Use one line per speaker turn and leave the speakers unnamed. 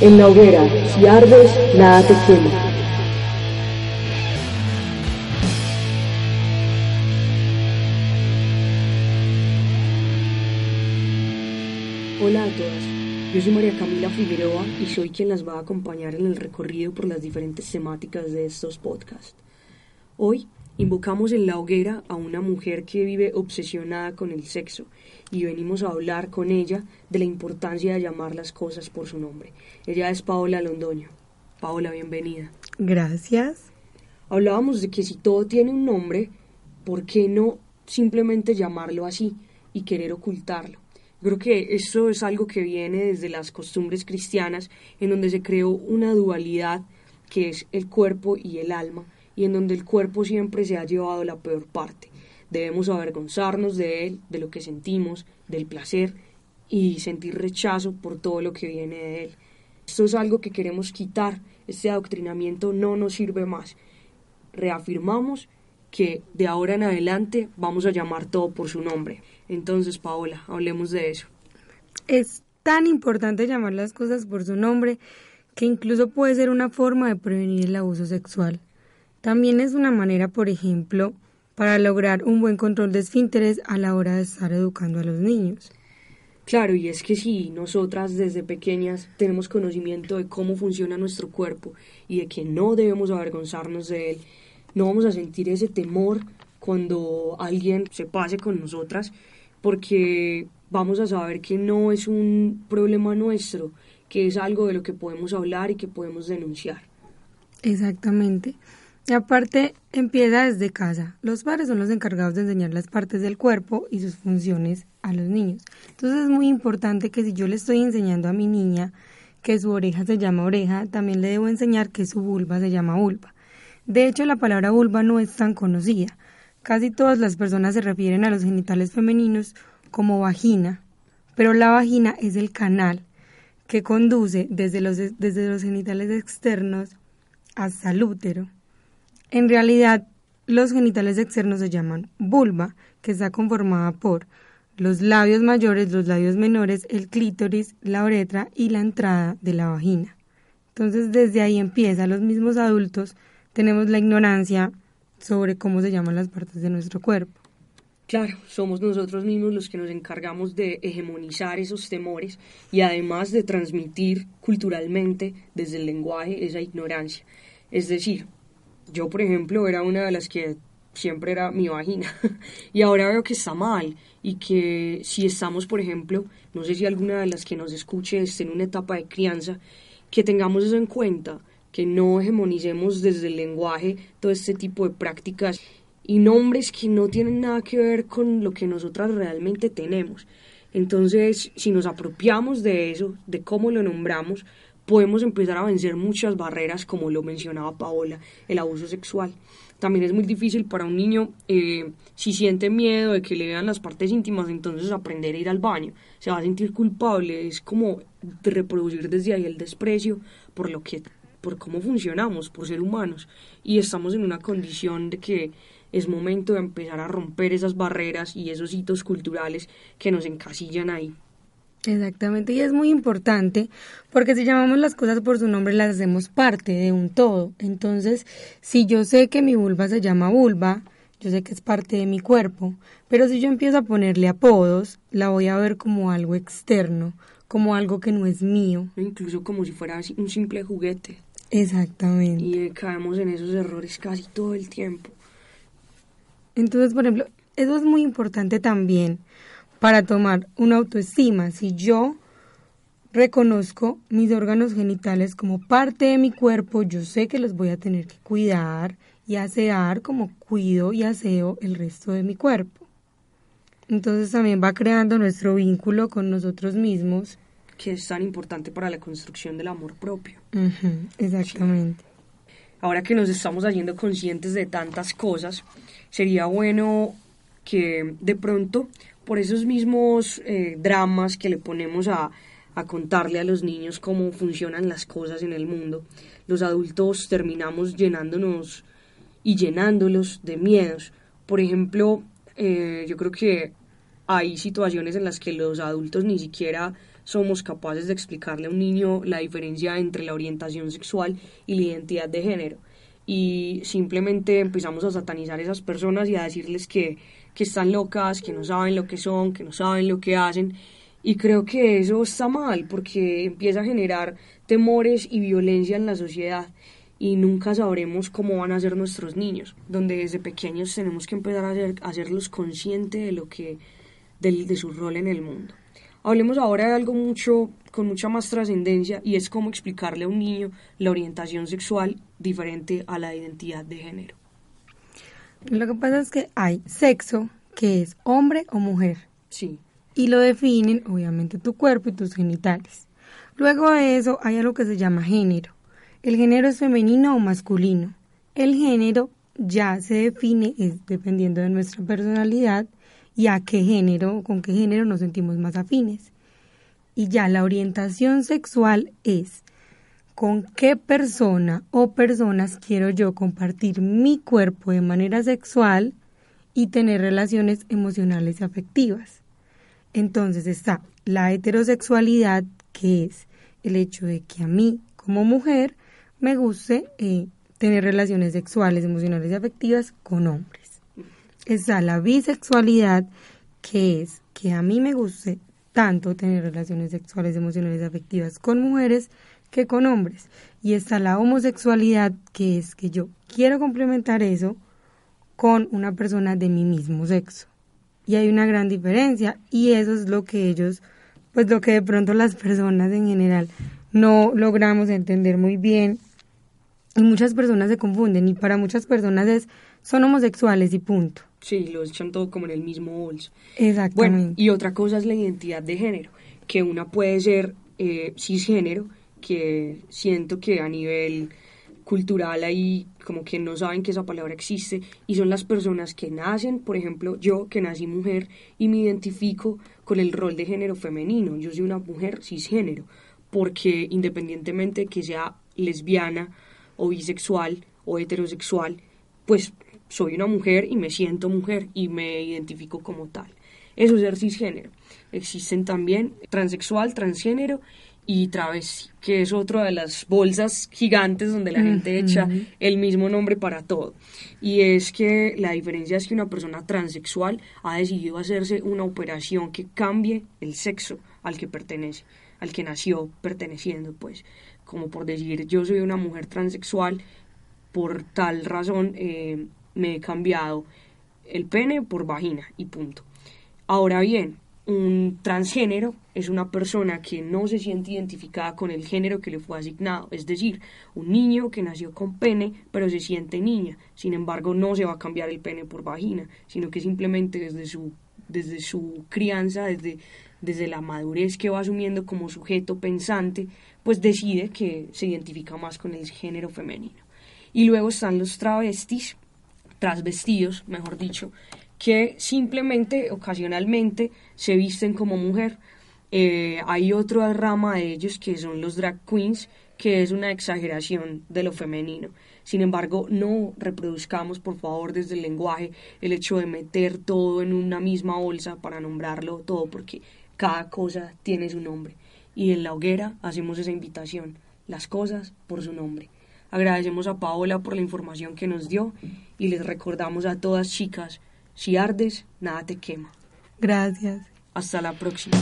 En la hoguera, si ardes, nada te quema. Hola a todas, yo soy María Camila Figueroa y soy quien las va a acompañar en el recorrido por las diferentes temáticas de estos podcasts. Hoy invocamos en la hoguera a una mujer que vive obsesionada con el sexo y venimos a hablar con ella de la importancia de llamar las cosas por su nombre. Ella es Paola Londoño. Paola, bienvenida.
Gracias.
Hablábamos de que si todo tiene un nombre, ¿por qué no simplemente llamarlo así y querer ocultarlo? Creo que eso es algo que viene desde las costumbres cristianas, en donde se creó una dualidad que es el cuerpo y el alma, y en donde el cuerpo siempre se ha llevado la peor parte. Debemos avergonzarnos de él, de lo que sentimos, del placer y sentir rechazo por todo lo que viene de él. Esto es algo que queremos quitar, este adoctrinamiento no nos sirve más. Reafirmamos que de ahora en adelante vamos a llamar todo por su nombre. Entonces, Paola, hablemos de eso.
Es tan importante llamar las cosas por su nombre que incluso puede ser una forma de prevenir el abuso sexual. También es una manera, por ejemplo, para lograr un buen control de esfínteres a la hora de estar educando a los niños.
Claro, y es que si nosotras desde pequeñas tenemos conocimiento de cómo funciona nuestro cuerpo y de que no debemos avergonzarnos de él, no vamos a sentir ese temor cuando alguien se pase con nosotras, porque vamos a saber que no es un problema nuestro, que es algo de lo que podemos hablar y que podemos denunciar.
Exactamente. Y aparte, empieza desde casa. Los padres son los encargados de enseñar las partes del cuerpo y sus funciones a los niños. Entonces es muy importante que si yo le estoy enseñando a mi niña que su oreja se llama oreja, también le debo enseñar que su vulva se llama vulva. De hecho, la palabra vulva no es tan conocida. Casi todas las personas se refieren a los genitales femeninos como vagina, pero la vagina es el canal que conduce desde los, desde los genitales externos hasta el útero. En realidad, los genitales externos se llaman vulva, que está conformada por los labios mayores, los labios menores, el clítoris, la uretra y la entrada de la vagina. Entonces, desde ahí empieza. Los mismos adultos tenemos la ignorancia sobre cómo se llaman las partes de nuestro cuerpo.
Claro, somos nosotros mismos los que nos encargamos de hegemonizar esos temores y además de transmitir culturalmente desde el lenguaje esa ignorancia. Es decir, yo por ejemplo era una de las que siempre era mi vagina y ahora veo que está mal y que si estamos por ejemplo, no sé si alguna de las que nos escuche esté en una etapa de crianza, que tengamos eso en cuenta, que no hegemonicemos desde el lenguaje todo este tipo de prácticas y nombres que no tienen nada que ver con lo que nosotras realmente tenemos. Entonces, si nos apropiamos de eso, de cómo lo nombramos, podemos empezar a vencer muchas barreras, como lo mencionaba Paola, el abuso sexual. También es muy difícil para un niño, eh, si siente miedo de que le vean las partes íntimas, entonces aprender a ir al baño. Se va a sentir culpable, es como reproducir desde ahí el desprecio por lo que por cómo funcionamos, por ser humanos, y estamos en una condición de que es momento de empezar a romper esas barreras y esos hitos culturales que nos encasillan ahí.
Exactamente, y es muy importante porque si llamamos las cosas por su nombre las hacemos parte de un todo. Entonces, si yo sé que mi vulva se llama vulva, yo sé que es parte de mi cuerpo, pero si yo empiezo a ponerle apodos, la voy a ver como algo externo, como algo que no es mío.
Incluso como si fuera un simple juguete.
Exactamente.
Y caemos en esos errores casi todo el tiempo.
Entonces, por ejemplo, eso es muy importante también para tomar una autoestima. Si yo reconozco mis órganos genitales como parte de mi cuerpo, yo sé que los voy a tener que cuidar y asear como cuido y aseo el resto de mi cuerpo. Entonces también va creando nuestro vínculo con nosotros mismos
que es tan importante para la construcción del amor propio.
exactamente.
Ahora que nos estamos haciendo conscientes de tantas cosas, sería bueno que de pronto, por esos mismos eh, dramas que le ponemos a, a contarle a los niños cómo funcionan las cosas en el mundo, los adultos terminamos llenándonos y llenándolos de miedos. Por ejemplo, eh, yo creo que hay situaciones en las que los adultos ni siquiera somos capaces de explicarle a un niño la diferencia entre la orientación sexual y la identidad de género. Y simplemente empezamos a satanizar a esas personas y a decirles que, que están locas, que no saben lo que son, que no saben lo que hacen. Y creo que eso está mal porque empieza a generar temores y violencia en la sociedad y nunca sabremos cómo van a ser nuestros niños, donde desde pequeños tenemos que empezar a, hacer, a hacerlos conscientes de lo que de su rol en el mundo. Hablemos ahora de algo mucho con mucha más trascendencia y es cómo explicarle a un niño la orientación sexual diferente a la identidad de género.
Lo que pasa es que hay sexo que es hombre o mujer.
Sí.
Y lo definen obviamente tu cuerpo y tus genitales. Luego de eso hay algo que se llama género. El género es femenino o masculino. El género ya se define dependiendo de nuestra personalidad y a qué género, con qué género nos sentimos más afines. Y ya la orientación sexual es con qué persona o personas quiero yo compartir mi cuerpo de manera sexual y tener relaciones emocionales y afectivas. Entonces está la heterosexualidad, que es el hecho de que a mí como mujer me guste eh, tener relaciones sexuales, emocionales y afectivas con hombres está la bisexualidad, que es que a mí me guste tanto tener relaciones sexuales, emocionales, afectivas con mujeres que con hombres. Y está la homosexualidad, que es que yo quiero complementar eso con una persona de mi mismo sexo. Y hay una gran diferencia y eso es lo que ellos, pues lo que de pronto las personas en general no logramos entender muy bien. Y muchas personas se confunden y para muchas personas es, son homosexuales y punto.
Sí, lo echan todo como en el mismo bolso.
Exactamente.
Bueno, y otra cosa es la identidad de género, que una puede ser eh, cisgénero, que siento que a nivel cultural ahí como que no saben que esa palabra existe y son las personas que nacen, por ejemplo, yo que nací mujer y me identifico con el rol de género femenino, yo soy una mujer cisgénero, porque independientemente que sea lesbiana o bisexual o heterosexual, pues soy una mujer y me siento mujer y me identifico como tal. Eso es ser cisgénero. Existen también transexual, transgénero y travesti, que es otra de las bolsas gigantes donde la gente echa el mismo nombre para todo. Y es que la diferencia es que una persona transexual ha decidido hacerse una operación que cambie el sexo al que pertenece, al que nació perteneciendo, pues, como por decir, yo soy una mujer transexual, por tal razón eh, me he cambiado el pene por vagina y punto. Ahora bien, un transgénero es una persona que no se siente identificada con el género que le fue asignado, es decir, un niño que nació con pene pero se siente niña, sin embargo no se va a cambiar el pene por vagina, sino que simplemente desde su, desde su crianza, desde, desde la madurez que va asumiendo como sujeto pensante, pues decide que se identifica más con el género femenino. Y luego están los travestis, trasvestidos, mejor dicho, que simplemente, ocasionalmente, se visten como mujer. Eh, hay otra rama de ellos que son los drag queens, que es una exageración de lo femenino. Sin embargo, no reproduzcamos, por favor, desde el lenguaje el hecho de meter todo en una misma bolsa para nombrarlo todo, porque cada cosa tiene su nombre. Y en la hoguera hacemos esa invitación, las cosas por su nombre. Agradecemos a Paola por la información que nos dio y les recordamos a todas chicas, si ardes, nada te quema.
Gracias.
Hasta la próxima.